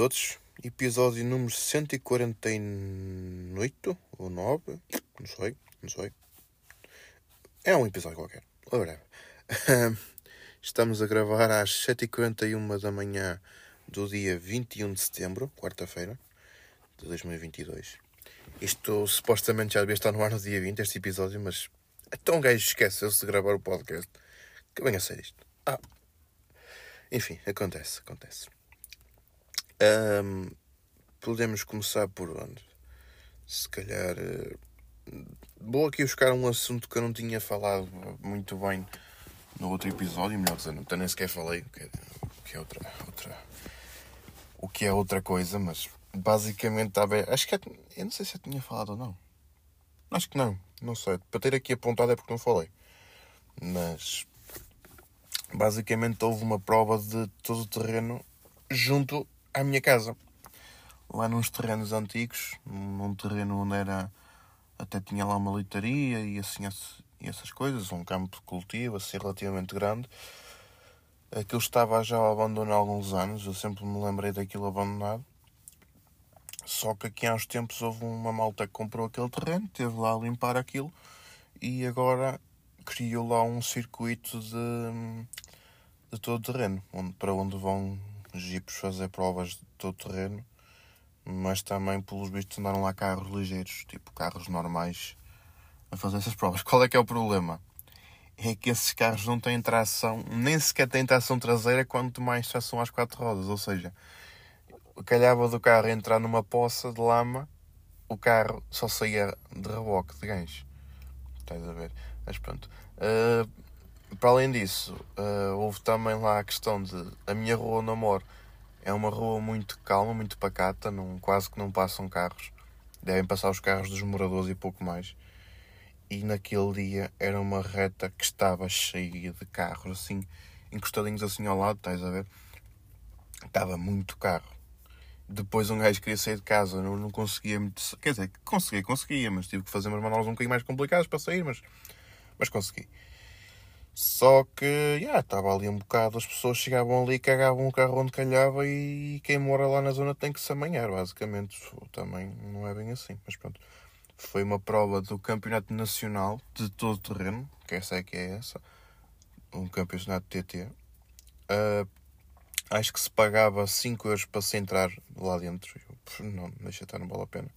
todos, episódio número 148 ou 9, não sei, não sei. É um episódio qualquer, whatever. Estamos a gravar às 7h41 da manhã do dia 21 de setembro, quarta-feira de 2022. Isto supostamente já devia estar no ar no dia 20, este episódio, mas então um gajo esqueceu-se de gravar o podcast. Que venha a ser isto. Ah. Enfim, acontece, acontece. Um, podemos começar por onde? Se calhar. Uh, vou aqui buscar um assunto que eu não tinha falado muito bem no outro episódio, melhor dizendo, até nem sequer falei, o que é, que é outra, outra. O que é outra coisa, mas basicamente estava. Acho que. É, eu não sei se eu tinha falado ou não. Acho que não, não sei. Para ter aqui apontado é porque não falei. Mas. Basicamente houve uma prova de todo o terreno junto à minha casa. Lá nos terrenos antigos, num terreno onde era. Até tinha lá uma leitaria e assim e essas coisas, um campo de cultivo assim relativamente grande. Aquilo estava já ao abandono há alguns anos, eu sempre me lembrei daquilo abandonado. Só que aqui há uns tempos houve uma malta que comprou aquele terreno, teve lá a limpar aquilo e agora criou lá um circuito de, de todo o terreno, onde, para onde vão jipes fazer provas de todo o terreno, mas também, pelos vistos, andaram lá carros ligeiros, tipo carros normais, a fazer essas provas. Qual é que é o problema? É que esses carros não têm tração, nem sequer têm tração traseira, quanto mais tração às quatro rodas. Ou seja, calhava do carro entrar numa poça de lama, o carro só saía de reboque, de gancho. Estás a ver? Mas pronto. Uh, para além disso, uh, houve também lá a questão de a minha rua eu moro é uma rua muito calma, muito pacata, não, quase que não passam carros. Devem passar os carros dos moradores e pouco mais. E naquele dia era uma reta que estava cheia de carros, assim, encostadinhos assim ao lado, estás a ver? Estava muito carro. Depois um gajo queria sair de casa, não, não conseguia. Quer dizer, conseguia, conseguia, mas tive que fazer umas manobras um bocadinho mais complicadas para sair, mas, mas consegui. Só que, yeah, estava ali um bocado, as pessoas chegavam ali, cagavam o carro onde calhava e quem mora lá na zona tem que se amanhar, basicamente. Também não é bem assim, mas pronto. Foi uma prova do Campeonato Nacional de todo terreno, que essa é que é essa, um campeonato TT. Uh, acho que se pagava 5 euros para se entrar lá dentro. Eu, não, deixa estar, não vale a pena.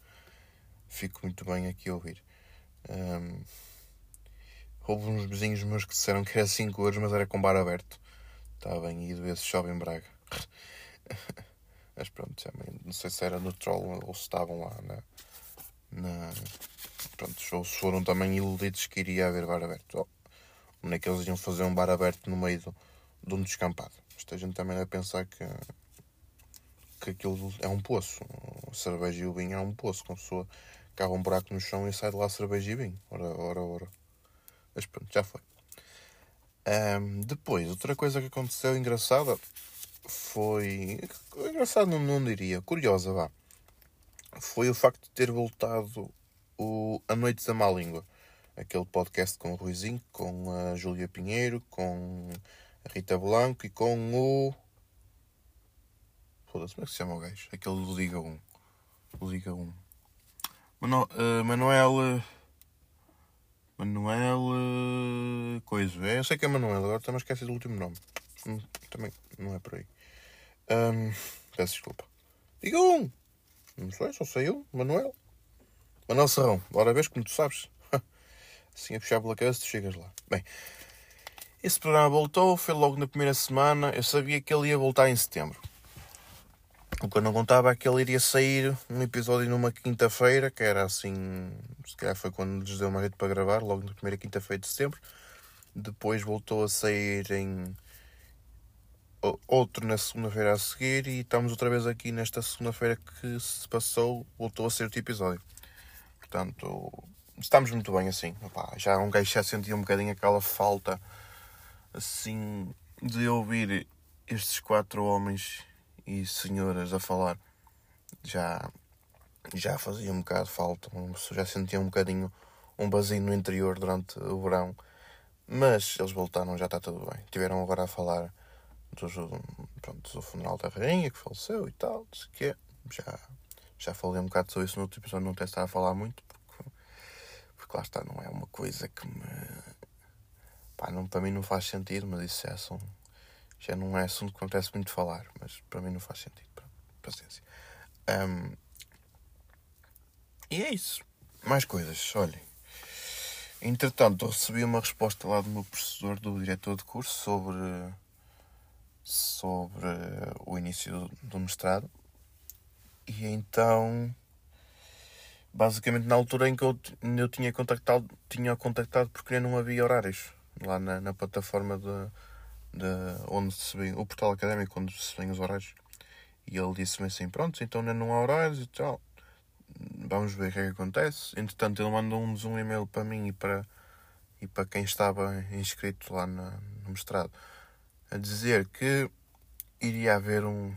Fico muito bem aqui a ouvir. Um, Houve uns vizinhos meus que disseram que era 5 euros, mas era com bar aberto. Está bem ido esse chove em Braga. mas pronto, não sei se era no troll ou se estavam lá na. na pronto, ou se foram também iludidos que iria haver bar aberto. Oh, onde é que eles iam fazer um bar aberto no meio do, de um descampado? Esta gente também vai pensar que, que aquilo é um poço. A cerveja e o vinho é um poço. Com a pessoa cava um buraco no chão e sai de lá cerveja e vinho. Ora, ora, ora. Mas pronto, já foi. Um, depois, outra coisa que aconteceu engraçada foi. Engraçado não, não diria, curiosa vá. Foi o facto de ter voltado o A Noite da Má Língua. Aquele podcast com o Ruizinho, com a Júlia Pinheiro, com a Rita Blanco e com o. Foda-se, como é que se chama o gajo? Aquele do Liga 1. O Liga 1. Mano, uh, Manuel. Manuel. Uh, coisa. É, eu sei que é Manuel, agora também esqueci do último nome. Hum, também não é por aí. Um, peço desculpa. Diga um! Não sei, só sei eu, Manuel. Manuel Serrão, bora ver como tu sabes. assim a puxar pela cabeça, tu chegas lá. Bem, esse programa voltou, foi logo na primeira semana. Eu sabia que ele ia voltar em setembro. O que eu não contava é que ele iria sair um episódio numa quinta-feira, que era assim, se calhar foi quando lhes deu uma rede para gravar, logo na primeira quinta-feira de setembro. Depois voltou a sair em outro na segunda-feira a seguir e estamos outra vez aqui nesta segunda-feira que se passou, voltou a ser outro episódio. Portanto, estamos muito bem assim. Opa, já um gajo já sentia um bocadinho aquela falta assim de ouvir estes quatro homens e senhoras a falar já, já fazia um bocado falta, já sentia um bocadinho um vazio no interior durante o verão, mas eles voltaram, já está tudo bem. Tiveram agora a falar do, pronto, do funeral da rainha que faleceu e tal, não quê. Já, já falei um bocado sobre isso no outro episódio, não tenho a falar muito, porque, porque lá está, não é uma coisa que me. Pá, não, para mim não faz sentido, mas isso é assunto, já não é assunto que acontece muito falar, mas para mim não faz sentido. Paciência. Um, e é isso. Mais coisas, olhem. Entretanto, recebi uma resposta lá do meu professor, do diretor de curso, sobre, sobre o início do mestrado. E então, basicamente, na altura em que eu, eu tinha contactado, tinha contactado porque não havia horários lá na, na plataforma de, de onde se o portal académico onde se vêem os horários. E ele disse-me assim: Pronto, então ainda não há horários e tal. Vamos ver o que é que acontece. Entretanto, ele mandou-nos um e-mail para mim e para, e para quem estava inscrito lá no mestrado a dizer que iria haver um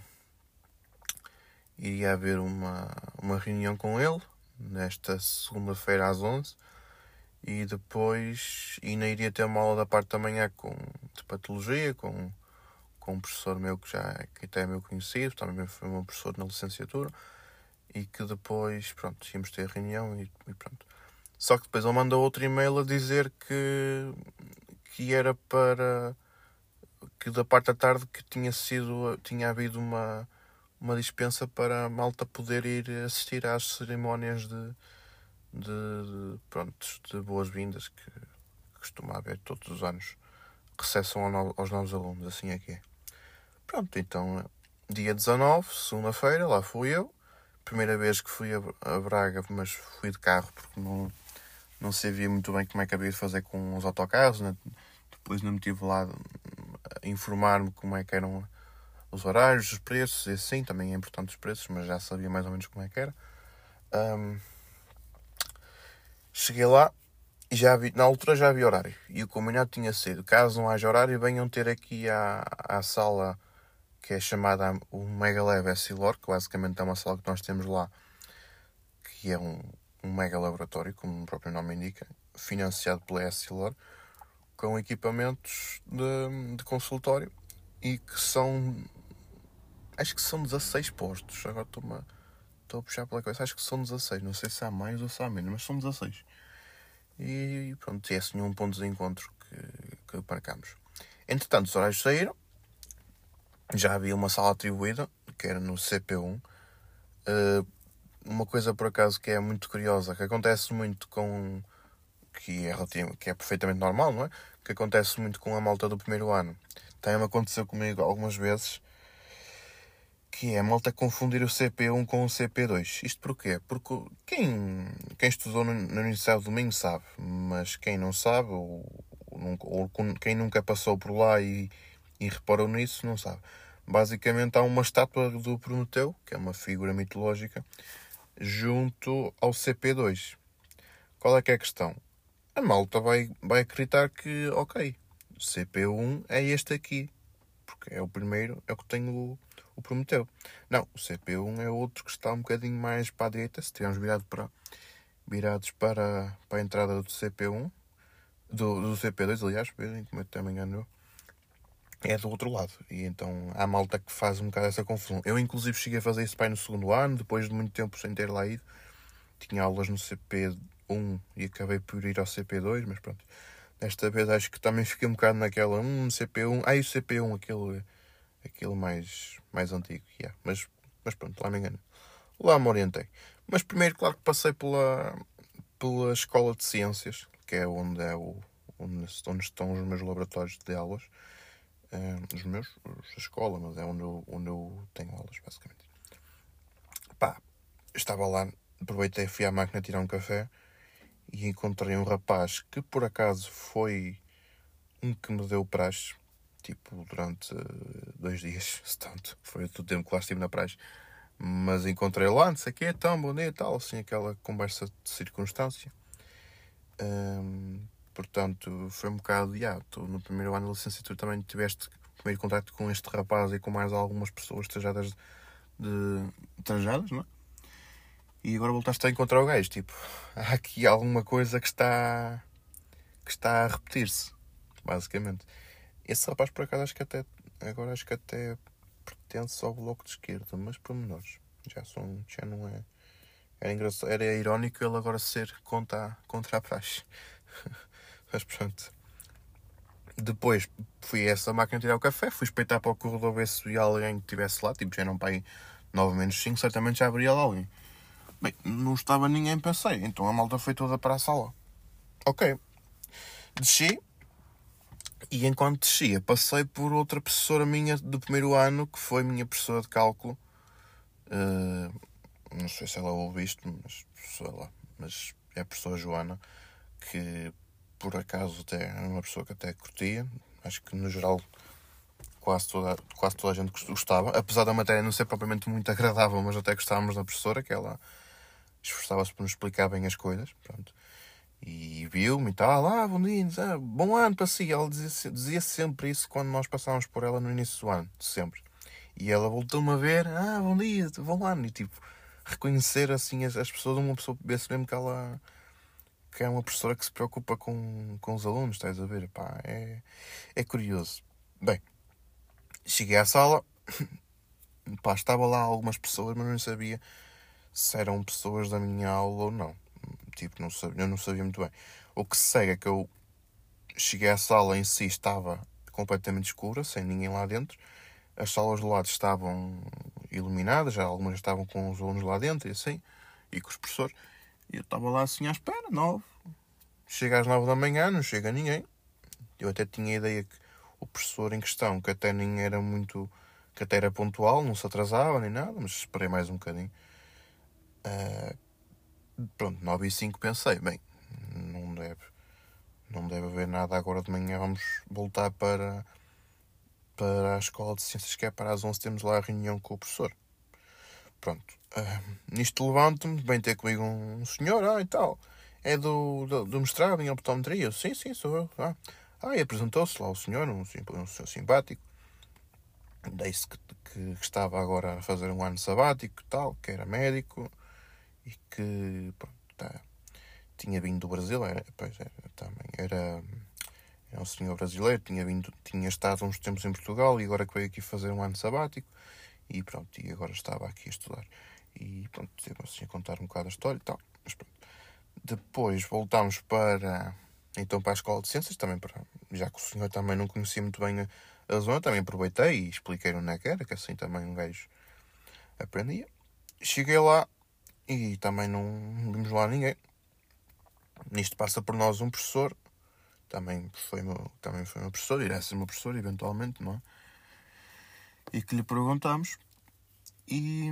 iria haver uma, uma reunião com ele nesta segunda-feira às 11 e depois ainda iria ter uma aula da parte da manhã com, de patologia com, com um professor meu que já que até é meu conhecido, também foi meu professor na licenciatura e que depois pronto, íamos ter reunião e, e pronto. Só que depois ele mandou outro e-mail a dizer que, que era para que da parte da tarde que tinha sido tinha havido uma uma dispensa para a malta poder ir assistir às cerimónias de, de, pronto, de boas-vindas que, costuma haver todos os anos. Recepção aos novos alunos, assim é que é. Pronto, então, dia 19, segunda-feira, lá fui eu. Primeira vez que fui a Braga, mas fui de carro porque não, não sabia muito bem como é que havia de fazer com os autocarros. Né? Depois não me tive lá a informar-me como é que eram os horários, os preços, e sim, também é importante os preços, mas já sabia mais ou menos como é que era. Um, cheguei lá e já vi, na altura já havia horário. E o combinado tinha sido, caso não haja horário, venham ter aqui à, à sala que é chamada o Mega Lab Essilor, que basicamente é uma sala que nós temos lá, que é um, um mega laboratório, como o próprio nome indica, financiado pela Essilor, com equipamentos de, de consultório e que são acho que são 16 postos. Agora estou a, estou a puxar pela cabeça. Acho que são 16. Não sei se há mais ou se há menos, mas são 16. E pronto, é assim um ponto de encontro que, que marcamos. Entretanto, os horários saíram. Já havia uma sala atribuída, que era no CP1. Uh, eh, uma coisa por acaso que é muito curiosa, que acontece muito com. que é, que é perfeitamente normal, não é? Que acontece muito com a malta do primeiro ano. Também aconteceu comigo algumas vezes que é a malta confundir o CP1 com o CP2. Isto porquê? Porque quem, quem estudou na Universidade do Domingo sabe, mas quem não sabe, ou, ou, quem nunca passou por lá e, e reparou nisso, não sabe. Basicamente há uma estátua do Prometeu, que é uma figura mitológica, junto ao CP2. Qual é que é a questão? A malta vai, vai acreditar que, ok, CP1 é este aqui, porque é o primeiro, é o que tenho Prometeu. Não, o CP1 é outro que está um bocadinho mais para a direita, se estivermos virado para, virados para, para a entrada do CP1, do, do CP2, aliás, como eu também engano é do outro lado. E então há malta que faz um bocado essa confusão. Eu, inclusive, cheguei a fazer isso pai no segundo ano, depois de muito tempo sem ter lá ido. Tinha aulas no CP1 e acabei por ir ao CP2, mas pronto. Desta vez acho que também fiquei um bocado naquela. Hum, CP1. Ah, e o CP1, aquele aquele mais, mais antigo. Yeah. Mas, mas pronto, lá me engano. Lá me orientei. Mas primeiro, claro que passei pela, pela Escola de Ciências, que é onde, é o, onde, estão os meus laboratórios de aulas. Os meus, a escola, mas é onde eu, onde eu tenho aulas, basicamente. Pá, estava lá, aproveitei, fui à máquina tirar um café e encontrei um rapaz que por acaso foi um que me deu praxe tipo, durante eh, dois dias, se tanto. Foi o tempo que lá estive na praia. Mas encontrei lá, não sei o quê, tão bonito tal, assim, aquela conversa de circunstância. Portanto, foi um bocado, já, tu no primeiro ano de licenciatura também tiveste primeiro contato com este rapaz e com mais algumas pessoas trajadas de trajadas, não é? E agora voltaste a encontrar o gajo, tipo, há aqui alguma coisa que está que está a repetir-se, basicamente. Esse rapaz, por acaso, acho que até agora acho que até pertence ao Bloco de Esquerda, mas por menores. Já, são, já não é. Era, engraçado, era irónico ele agora ser contra, contra a praxe. mas pronto. Depois fui a essa máquina tirar o café, fui espreitar para o corredor ver se havia alguém que estivesse lá, tipo, já não para aí 9 menos 5, certamente já haveria lá alguém. Bem, não estava ninguém, pensei, então a malta foi toda para a sala. Ok. Desci, e enquanto descia, passei por outra professora minha do primeiro ano, que foi minha professora de cálculo. Uh, não sei se ela ouve isto, mas sei lá. Mas é a professora Joana, que por acaso até é uma pessoa que até curtia. Acho que no geral quase toda, quase toda a gente gostava. Apesar da matéria não ser propriamente muito agradável, mas até gostávamos da professora, que ela esforçava-se por nos explicar bem as coisas. Pronto e viu-me e tal, ah, bom dia, ah, bom ano para si. Ela dizia, dizia sempre isso quando nós passávamos por ela no início do ano, sempre. E ela voltou-me a ver, ah, bom dia, bom ano. E tipo, reconhecer assim as, as pessoas, uma pessoa vê-se mesmo que ela que é uma professora que se preocupa com, com os alunos, estás a ver? Pá, é, é curioso. Bem, cheguei à sala, pá, estava lá algumas pessoas, mas não sabia se eram pessoas da minha aula ou não tipo, não sabia, eu não sabia muito bem. O que sei é que eu cheguei à sala em si, estava completamente escura, sem ninguém lá dentro. As salas do lado estavam iluminadas, já algumas estavam com os alunos lá dentro e assim, e com os professores. E eu estava lá assim à espera, nove. Chega às nove da manhã, não chega ninguém. Eu até tinha a ideia que o professor em questão, que até nem era muito. que até era pontual, não se atrasava nem nada, mas esperei mais um bocadinho. Uh, Pronto, 9 e 5 pensei, bem, não deve, não deve haver nada agora de manhã, vamos voltar para, para a Escola de Ciências, que é para as 11 temos lá a reunião com o professor. Pronto, uh, nisto levanto-me, vem ter comigo um senhor, ah, e tal, é do, do, do mestrado em optometria? Sim, sim, sou eu. Ah, ah e apresentou-se lá o senhor, um, um senhor simpático, disse que, que, que, estava agora a fazer um ano sabático tal, que era médico, e que pronto, tá, tinha vindo do Brasil, era, pois era, também era, era um senhor brasileiro, tinha, vindo, tinha estado uns tempos em Portugal e agora que veio aqui fazer um ano sabático e pronto, e agora estava aqui a estudar. E pronto, teve assim a contar um bocado a história e tal. Mas pronto. Depois voltámos para então para a Escola de Ciências, também para, já que o senhor também não conhecia muito bem a, a zona, também aproveitei e expliquei onde é que era, que assim também um gajo aprendia. Cheguei lá e também não vimos lá ninguém. Nisto passa por nós um professor, também foi meu, também foi meu professor, irá ser meu professor eventualmente, não é? E que lhe perguntamos e,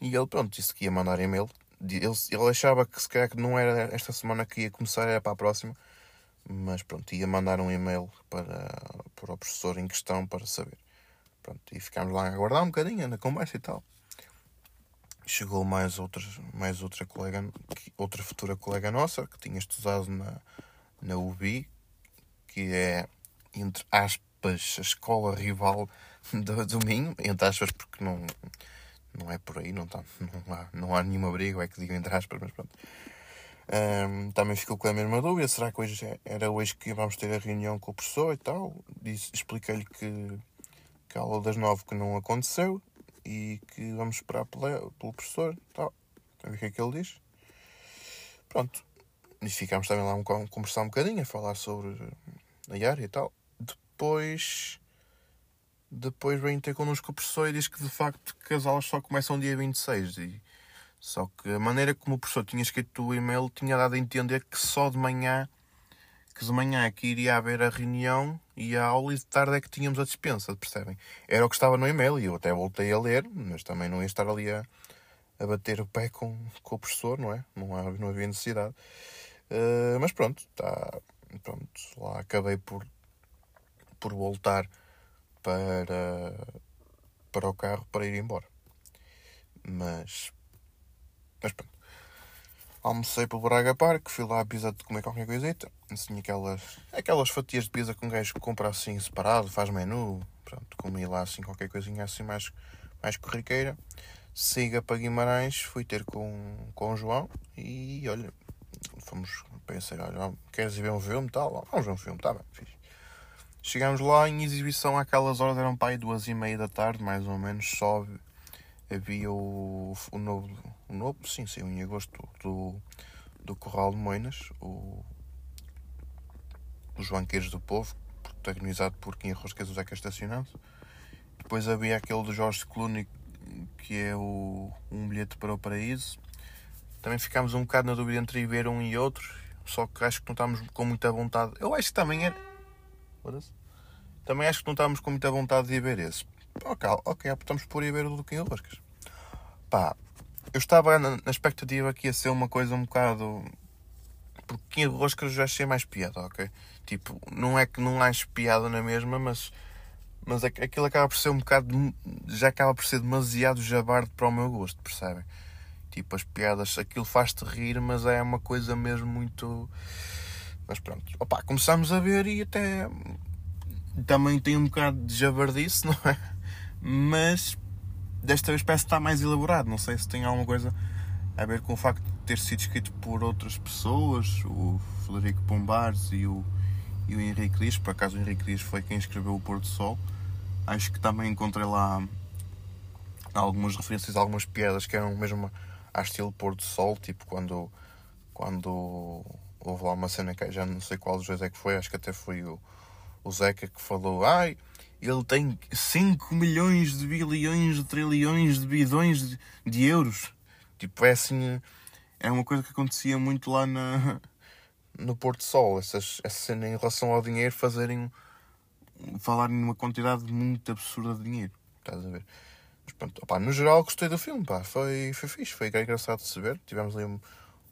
e ele, pronto, disse que ia mandar e-mail. Ele, ele achava que se calhar que não era esta semana que ia começar, era para a próxima, mas pronto, ia mandar um e-mail para, para o professor em questão para saber. Pronto, e ficámos lá a aguardar um bocadinho na conversa e tal chegou mais outra, mais outra colega, outra futura colega nossa, que tinha estudado na, na UBI, que é, entre aspas, a escola rival do, do Minho, entre aspas, porque não, não é por aí, não, tá, não, há, não há nenhuma briga, é que digo entre aspas, mas pronto. Um, também ficou com a mesma dúvida, será que hoje era hoje que vamos ter a reunião com o professor e tal? Expliquei-lhe que, que a aula das nove que não aconteceu e que vamos esperar pelo, professor. Tá. A ver o que é que ele diz. Pronto. E ficámos também lá a conversar um bocadinho, a falar sobre a área e tal. Depois. Depois vem ter connosco o professor e diz que de facto que as aulas só começam dia 26. E, só que a maneira como o professor tinha escrito o e-mail tinha dado a entender que só de manhã que de manhã é que iria haver a reunião e a aula e de tarde é que tínhamos a dispensa, percebem? Era o que estava no e-mail e eu até voltei a ler, mas também não ia estar ali a, a bater o pé com, com o professor, não é? Não, há, não havia necessidade. Uh, mas pronto, tá, pronto, lá acabei por, por voltar para, para o carro para ir embora. Mas, mas pronto. Almocei pelo Braga Park, fui lá a pizza de comer qualquer coisita. Assim, aquelas, aquelas fatias de pizza que um gajo compra assim separado, faz menu. Pronto, comi lá assim qualquer coisinha assim mais, mais corriqueira. Siga para Guimarães, fui ter com, com o João e olha, fomos, pensei, olha, queres ir ver um filme tal? Vamos ver um filme, tá bem, fiz. Chegámos lá em exibição àquelas horas, eram para aí duas e meia da tarde, mais ou menos, só havia o, o novo, o novo, sim, sim, em agosto, do, do Corral de Moinas, o, Os Banqueiros do Povo, protagonizado por Kim Rosquez o Zeca Estacionado. Depois havia aquele do Jorge Clooney, que é o Um Bilhete para o Paraíso. Também ficámos um bocado na dúvida entre ver um e outro, só que acho que não estávamos com muita vontade. Eu acho que também era. Também acho que não estávamos com muita vontade de ir ver esse. Ok, ok, optamos por ir ver o do Kim Roscas. Pá, eu estava na, na expectativa que ia ser uma coisa um bocado. Porque Kim Roscas já achei mais piada, ok? Tipo, não é que não acho piada na mesma, mas. Mas aquilo acaba por ser um bocado. Já acaba por ser demasiado jabarde para o meu gosto, percebem? Tipo, as piadas, aquilo faz-te rir, mas é uma coisa mesmo muito. Mas pronto, opá, começámos a ver e até. Também tem um bocado de jabardice, não é? Mas desta vez parece que está mais elaborado. Não sei se tem alguma coisa a ver com o facto de ter sido escrito por outras pessoas, o Frederico Pombares e o, e o Henrique Dias. Por acaso, o Henrique Dias foi quem escreveu O Pôr do Sol. Acho que também encontrei lá algumas referências, algumas piadas que eram mesmo a estilo pôr do sol, tipo quando, quando houve lá uma cena que já não sei qual dos dois é que foi, acho que até foi o, o Zeca que falou, ai, ele tem 5 milhões de bilhões, de trilhões de bidões de, de, euros. Tipo, é assim, é uma coisa que acontecia muito lá na, no Porto Sol, essas, essa cena em relação ao dinheiro, fazerem, falarem numa quantidade muito absurda de dinheiro, estás a ver? Mas pronto, opa, no geral gostei do filme, pá, foi, foi fixe, foi engraçado de se ver. Tivemos ali um,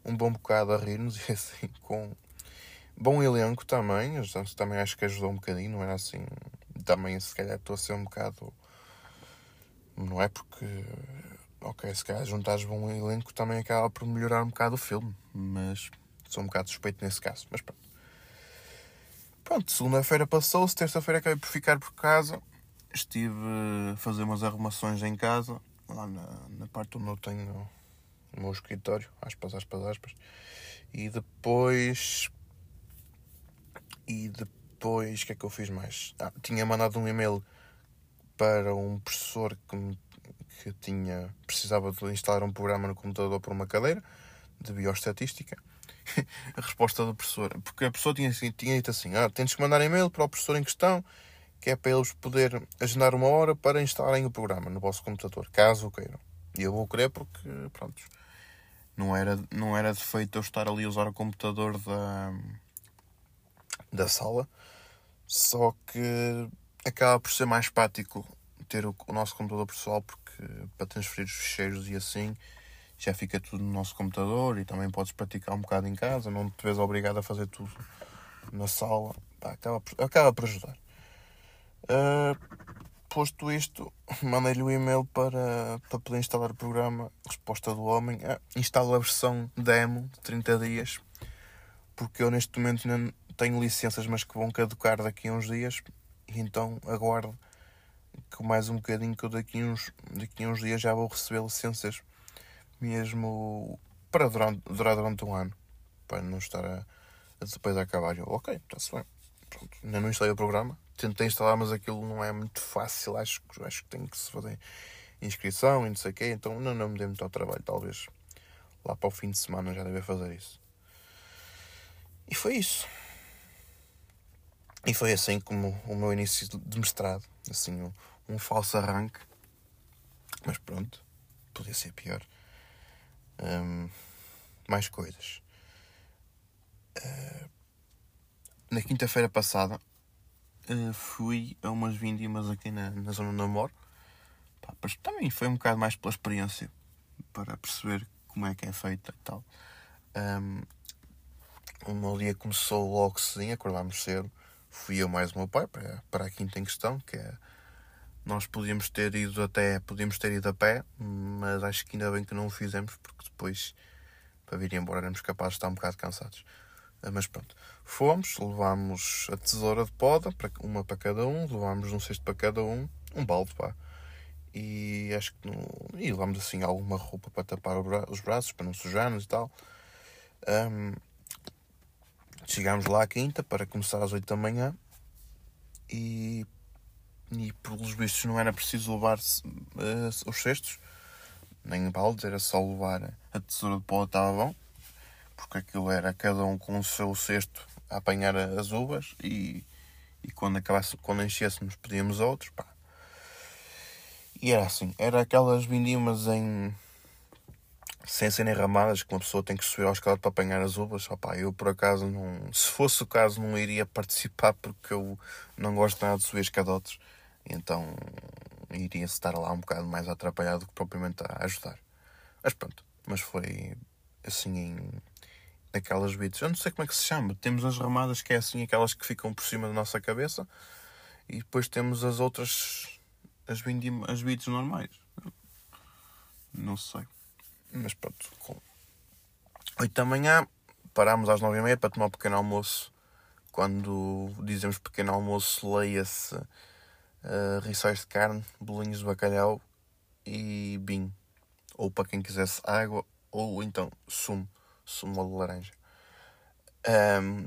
um bom bocado a rir-nos e assim, com bom elenco também. Também acho que ajudou um bocadinho, não era assim. Também se calhar estou a ser um bocado. Não é porque. Ok, se calhar juntares bom elenco também acaba por melhorar um bocado o filme, mas sou um bocado suspeito nesse caso. Mas pronto. Pronto, segunda-feira passou-se, terça-feira acabei por ficar por casa estive a fazer umas arrumações em casa, lá na, na parte onde eu tenho o meu escritório, aspas, aspas, aspas. E depois. E depois, o que é que eu fiz mais? Ah, tinha mandado um e-mail para um professor que, me, que tinha, precisava de instalar um programa no computador por uma cadeira de bioestatística. a resposta do professor, porque a pessoa tinha, tinha dito assim: ah, tens que mandar e-mail para o professor em questão que é para eles poder agendar uma hora para instalarem o programa no vosso computador, caso o queiram. E eu vou querer porque, pronto, não era, não era defeito eu estar ali a usar o computador da, da sala, só que acaba por ser mais prático ter o, o nosso computador pessoal porque para transferir os ficheiros e assim já fica tudo no nosso computador e também podes praticar um bocado em casa, não te vês obrigado a fazer tudo na sala, Pá, acaba, por, acaba por ajudar. Uh, posto isto, mandei-lhe o um e-mail para, para poder instalar o programa. Resposta do homem: ah, instalo a versão demo de 30 dias, porque eu neste momento ainda tenho licenças, mas que vão caducar daqui a uns dias. Então aguardo que mais um bocadinho que eu daqui a uns, daqui a uns dias já vou receber licenças mesmo para durar, durar durante um ano para não estar a, a depois a acabar. Eu, ok, está-se bem. Pronto, ainda não instalei o programa tentei instalar, mas aquilo não é muito fácil. Acho, acho que tem que se fazer inscrição e não sei o quê. Então não, não me dei muito ao trabalho. Talvez lá para o fim de semana já deve fazer isso. E foi isso. E foi assim como o meu início de mestrado. Assim, um, um falso arranque. Mas pronto, podia ser pior. Um, mais coisas. Uh, na quinta-feira passada uh, fui a umas vindimas aqui na, na zona eu moro. Pá, mas também foi um bocado mais pela experiência, para perceber como é que é feita e tal. Um, o meu dia começou logo cedinho, acordámos cedo. Fui eu mais o meu pai para, para a quinta em questão, que é. Nós podíamos ter ido até. Podíamos ter ido a pé, mas acho que ainda bem que não o fizemos, porque depois, para vir embora, éramos capazes de estar um bocado cansados. Ah, mas pronto, fomos, levámos a tesoura de poda, uma para cada um, levámos um cesto para cada um, um balde, pá. E acho que não... e levámos assim alguma roupa para tapar os braços, para não sujarmos e tal. Um, chegámos lá à quinta para começar às 8 da manhã e, e pelos vistos não era preciso levar uh, os cestos, nem baldes, era só levar a tesoura de pó estava bom, porque aquilo era cada um com o seu cesto a apanhar as uvas e, e quando acabasse, quando enchêssemos pedíamos outros, pá. E era assim, era aquelas vindimas em sem serem ramadas que uma pessoa tem que subir ao escalado para apanhar as uvas. Opa, eu por acaso não. Se fosse o caso, não iria participar porque eu não gosto nada de subir escadotes. Então iria estar lá um bocado mais atrapalhado do que propriamente a ajudar. Mas pronto, mas foi assim em aquelas bits. Eu não sei como é que se chama. Temos as ramadas que é assim aquelas que ficam por cima da nossa cabeça e depois temos as outras as, as bits normais. Não sei. Mas pronto, com 8 da manhã parámos às 9 e meia para tomar um pequeno almoço. Quando dizemos pequeno almoço, leia-se uh, rissóis de carne, bolinhos de bacalhau e vinho. Ou para quem quisesse água, ou então sumo, sumo de laranja. Um,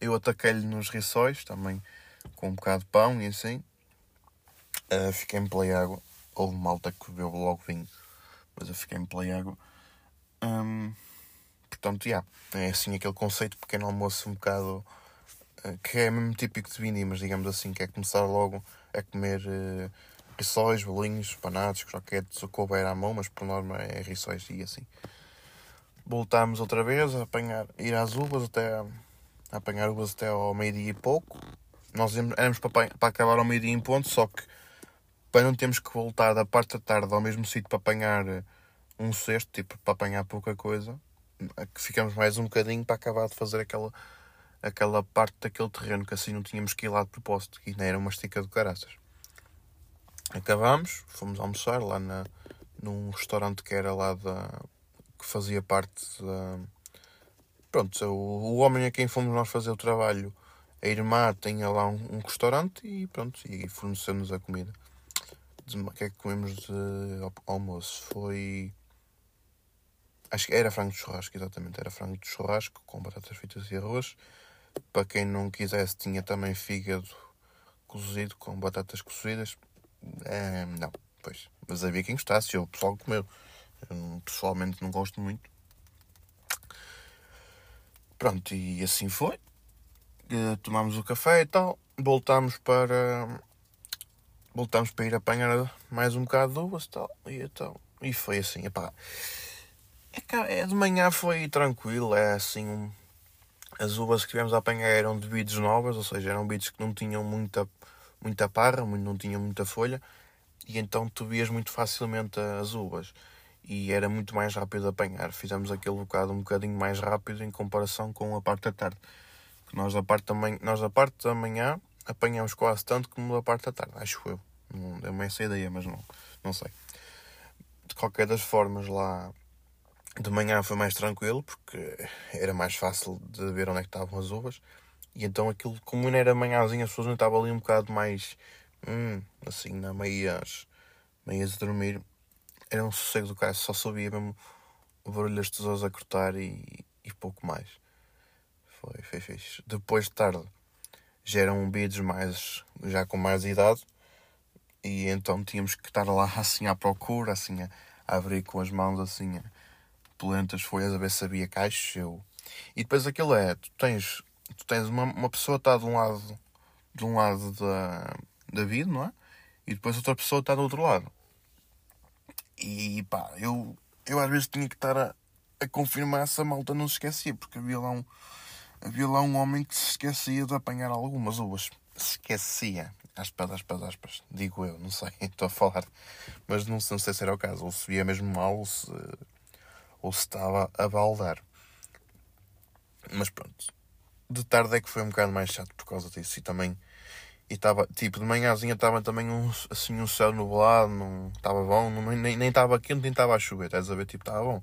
eu ataquei-lhe nos rissóis, também com um bocado de pão e assim. Uh, fiquei-me pela água. Houve malta que bebeu logo vinho mas eu fiquei-me pela água. Um, portanto, yeah, é assim aquele conceito pequeno almoço um bocado uh, que é mesmo típico de vindimas, digamos assim, que é começar logo a comer uh, rissóis, bolinhos, panados, croquetes, o que houver à mão, mas por norma é rissóis e assim. Voltámos outra vez a apanhar, ir às uvas até a, a apanhar uvas até ao meio-dia e pouco. Nós éramos para, para acabar ao meio-dia em ponto, só que para não termos que voltar da parte da tarde ao mesmo sítio para apanhar eh, um cesto, tipo, para apanhar pouca coisa, que ficamos mais um bocadinho para acabar de fazer aquela, aquela parte daquele terreno que assim não tínhamos que ir lá de propósito, que ainda era uma estica de caraças. Acabámos, fomos almoçar lá na, num restaurante que era lá da. que fazia parte da. Pronto, o, o homem a quem fomos nós fazer o trabalho, a irmã tinha lá um, um restaurante e pronto, e forneceu-nos a comida o que é que comemos de almoço? Foi. Acho que era frango de churrasco, exatamente. Era frango de churrasco com batatas fritas e arroz. Para quem não quisesse, tinha também fígado cozido com batatas cozidas. É, não, pois. Mas havia quem gostasse, eu, pessoal comeu. Eu pessoalmente não gosto muito. Pronto, e assim foi. Eh, tomámos o café e tal. Voltámos para voltámos para ir apanhar mais um bocado de uvas tal. E, então, e foi assim, epá. É, é, de manhã foi tranquilo, é assim. As uvas que tivemos a apanhar eram de bides novas, ou seja, eram bides que não tinham muita, muita parra, não tinham muita folha, e então tu vias muito facilmente as uvas. E era muito mais rápido de apanhar. Fizemos aquele bocado um bocadinho mais rápido em comparação com a parte da tarde. Nós da parte da manhã, nós da parte da manhã apanhamos quase tanto como da parte da tarde, acho eu. Não deu-me essa ideia, mas não, não sei. De qualquer das formas, lá de manhã foi mais tranquilo, porque era mais fácil de ver onde é que estavam as uvas. E então aquilo, como não era manhãzinha, as pessoas não estavam ali um bocado mais, hum, assim, na meias, meias a dormir. Era um sossego do cara, só sabia mesmo o barulho das tesouras a cortar e, e pouco mais. Foi, foi fixe. Depois de tarde, já eram beats mais, já com mais idade, e então tínhamos que estar lá assim à procura, assim a, a abrir com as mãos assim a as folhas a ver se havia caixas. Eu... E depois aquilo é, tu tens, tu tens uma, uma pessoa está de um lado de um lado da, da vida, não é? E depois outra pessoa está do outro lado. E pá, eu, eu às vezes tinha que estar a, a confirmar se a malta não se esquecia, porque havia lá um havia lá um homem que se esquecia de apanhar algumas uvas. Se esquecia. Aspas, aspas, aspas. Digo eu, não sei, estou a falar. Mas não, não sei se era o caso. Ou se via mesmo mal ou se, ou se estava a baldar. Mas pronto. De tarde é que foi um bocado mais chato por causa disso. E também. E estava, tipo, de manhãzinha estava também um, assim, um céu nublado, não estava bom, não, nem estava quente, nem estava a chover, estás a ver? Tipo, estava bom.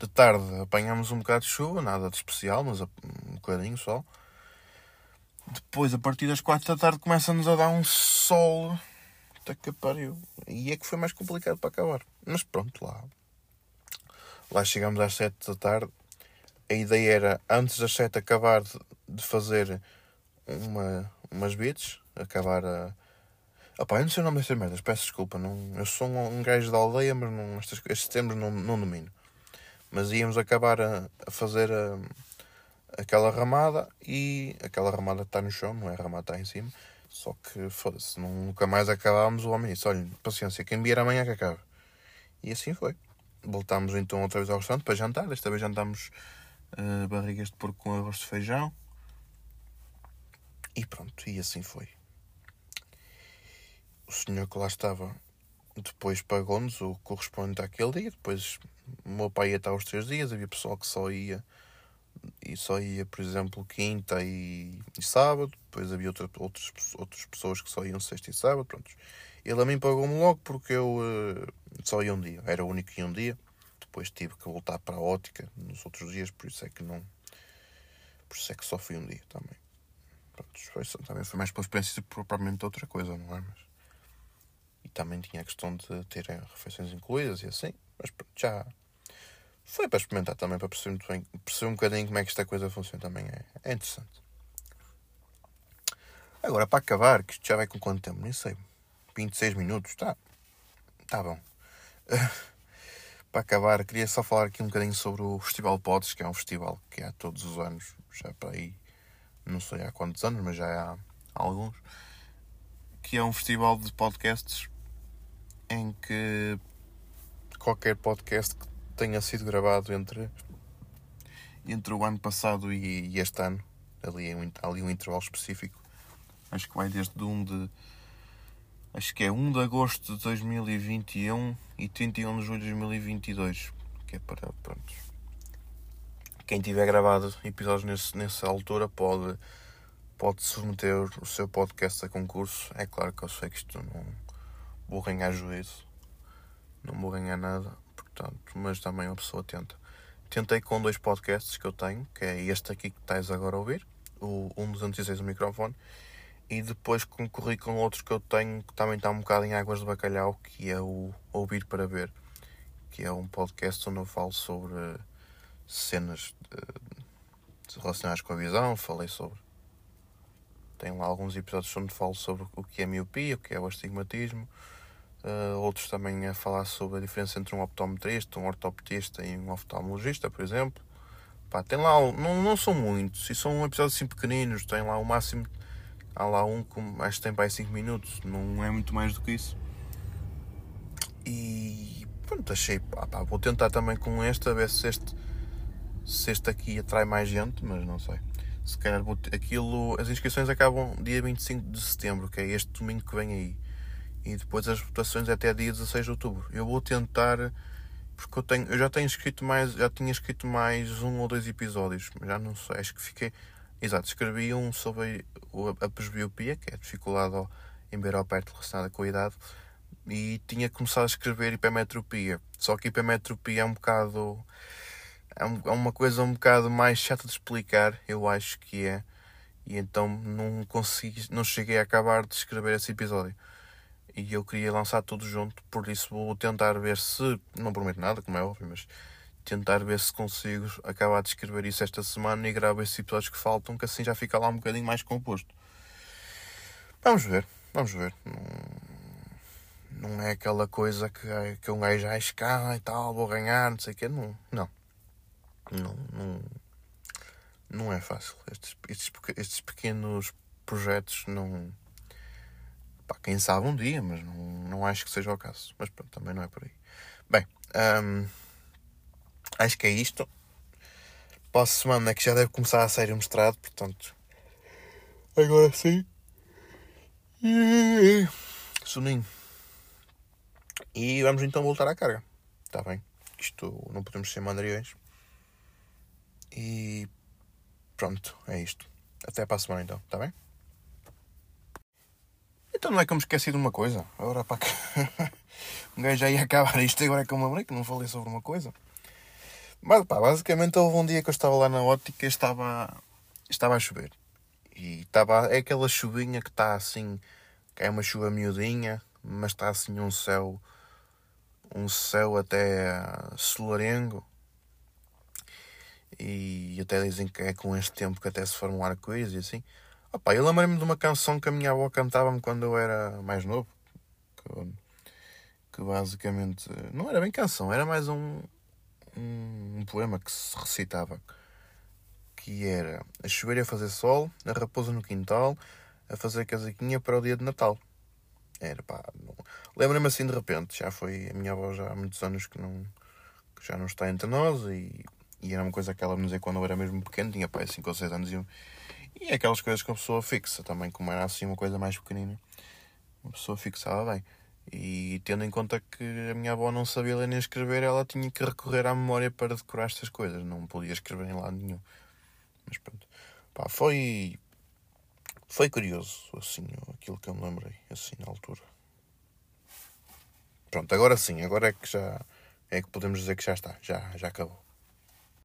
De tarde apanhámos um bocado de chuva, nada de especial, mas um bocadinho só. Depois, a partir das quatro da tarde, começa-nos a dar um sol. Até que pariu. E é que foi mais complicado para acabar. Mas pronto, lá. Lá chegamos às sete da tarde. A ideia era, antes das sete, acabar de fazer uma, umas beats, acabar a. Opá, eu não sei o nome destas merdas, peço desculpa. Não, eu sou um, um gajo da aldeia, mas não, estes, estes termos não, não domino. Mas íamos acabar a, a fazer a, aquela ramada e aquela ramada está no chão, não é a ramada está em cima. Só que foda-se, nunca mais acabámos. O homem disse: olha, paciência, quem vier amanhã que acabe. E assim foi. Voltámos então outra vez ao restaurante para jantar. Desta vez jantámos uh, barrigas de porco com arroz de feijão. E pronto, e assim foi. O senhor que lá estava depois pagou-nos o correspondente àquele dia. Depois o meu pai ia estar aos três dias. Havia pessoal que só ia e só ia, por exemplo, quinta e, e sábado. Depois havia outra, outras, outras pessoas que só iam sexta e sábado. Pronto. Ele a mim pagou-me logo porque eu uh, só ia um dia. Era o único que ia um dia. Depois tive que voltar para a ótica nos outros dias, por isso é que não. Por isso é que só fui um dia também. Pronto, foi, também foi mais pela experiência propriamente outra coisa, não é? Mas, também tinha a questão de terem refeições incluídas e assim. Mas pronto, já foi para experimentar também, para perceber, muito bem, perceber um bocadinho como é que esta coisa funciona também. É, é interessante. Agora, para acabar, que isto já vai com quanto tempo? Nem sei. 26 minutos, tá? Tá bom. para acabar, queria só falar aqui um bocadinho sobre o Festival Pods, que é um festival que há todos os anos, já para aí, não sei há quantos anos, mas já há alguns, que é um festival de podcasts em que qualquer podcast que tenha sido gravado entre, entre o ano passado e, e este ano. Ali, é um, ali um intervalo específico. Acho que vai desde 1 de. Acho que é 1 de agosto de 2021 e 31 de julho de 2022. Que é para. Pronto. Quem tiver gravado episódios nesse, nessa altura pode, pode submeter o seu podcast a concurso. É claro que eu sei que isto não vou ganhar juízo. Não vou ganhar nada portanto, mas também uma pessoa tenta. Tentei com dois podcasts que eu tenho, que é este aqui que estás agora a ouvir, o 1.206 o microfone, e depois concorri com outro que eu tenho que também está um bocado em águas de bacalhau, que é o Ouvir para Ver, que é um podcast onde eu falo sobre cenas de, relacionadas com a visão, falei sobre. Tenho lá alguns episódios onde falo sobre o que é miopia, o que é o astigmatismo, Uh, outros também a falar sobre a diferença entre um optometrista, um ortopedista e um oftalmologista, por exemplo. Pá, tem lá, não, não são muitos, e são episódios assim pequeninos, tem lá o máximo, há lá um com, acho que tem para 5 minutos, não é muito mais do que isso. E pronto, achei, pá, pá, vou tentar também com este, a ver se este, se este aqui atrai mais gente, mas não sei. Se calhar aquilo, as inscrições acabam dia 25 de setembro, que é este domingo que vem aí e depois as votações até dia 16 de outubro. Eu vou tentar porque eu, tenho, eu já tenho escrito mais, já tinha escrito mais um ou dois episódios, já não sei, acho que fiquei. Exato, escrevi um sobre a presbiopia, que é a dificuldade em ver ao perto relacionada com a idade, e tinha começado a escrever hipermetropia. Só que hipermetropia é um bocado. É, é uma coisa um bocado mais chata de explicar, eu acho que é. E então não consegui, não cheguei a acabar de escrever esse episódio e eu queria lançar tudo junto, por isso vou tentar ver se, não prometo nada, como é óbvio, mas tentar ver se consigo acabar de escrever isso esta semana e gravar esses episódios que faltam, que assim já fica lá um bocadinho mais composto. Vamos ver, vamos ver. Não, não é aquela coisa que, que um gajo já escala e tal, vou ganhar, não sei o quê. Não, não. Não, não, não é fácil. Estes, estes, estes pequenos projetos não Pá, quem sabe um dia, mas não, não acho que seja o caso. Mas pronto, também não é por aí. Bem, hum, acho que é isto. Para a semana é que já deve começar a sair o mestrado, portanto. Agora sim. Soninho. E vamos então voltar à carga. Está bem? Isto não podemos ser mandriões. E pronto, é isto. Até para a semana então, está bem? Então não é que eu me esqueci de uma coisa. Agora pá, um gajo já ia acabar isto agora é que eu me lembrei que não falei sobre uma coisa. Mas pá, basicamente houve um dia que eu estava lá na ótica e estava, estava a chover. E estava, é aquela chuvinha que está assim, que é uma chuva miudinha, mas está assim um céu, um céu até solarengo. E até dizem que é com este tempo que até se forma um arco-íris e assim. Opa, eu lembro-me de uma canção que a minha avó cantava-me quando eu era mais novo. Que, que, basicamente. Não era bem canção, era mais um, um, um poema que se recitava. Que era a chover a fazer sol, a raposa no quintal, a fazer casaquinha para o dia de Natal. Era pá. Lembro-me assim de repente, já foi a minha avó já há muitos anos que não que já não está entre nós e, e era uma coisa que ela me dizia quando eu era mesmo pequeno, tinha pai 5 ou 6 anos e, e é aquelas coisas que a pessoa fixa também, como era assim uma coisa mais pequenina, uma pessoa fixava bem. E tendo em conta que a minha avó não sabia ler nem escrever, ela tinha que recorrer à memória para decorar estas coisas, não podia escrever em lado nenhum. Mas pronto, pá, foi. Foi curioso, assim, aquilo que eu me lembrei, assim, na altura. Pronto, agora sim, agora é que já. É que podemos dizer que já está, já, já acabou.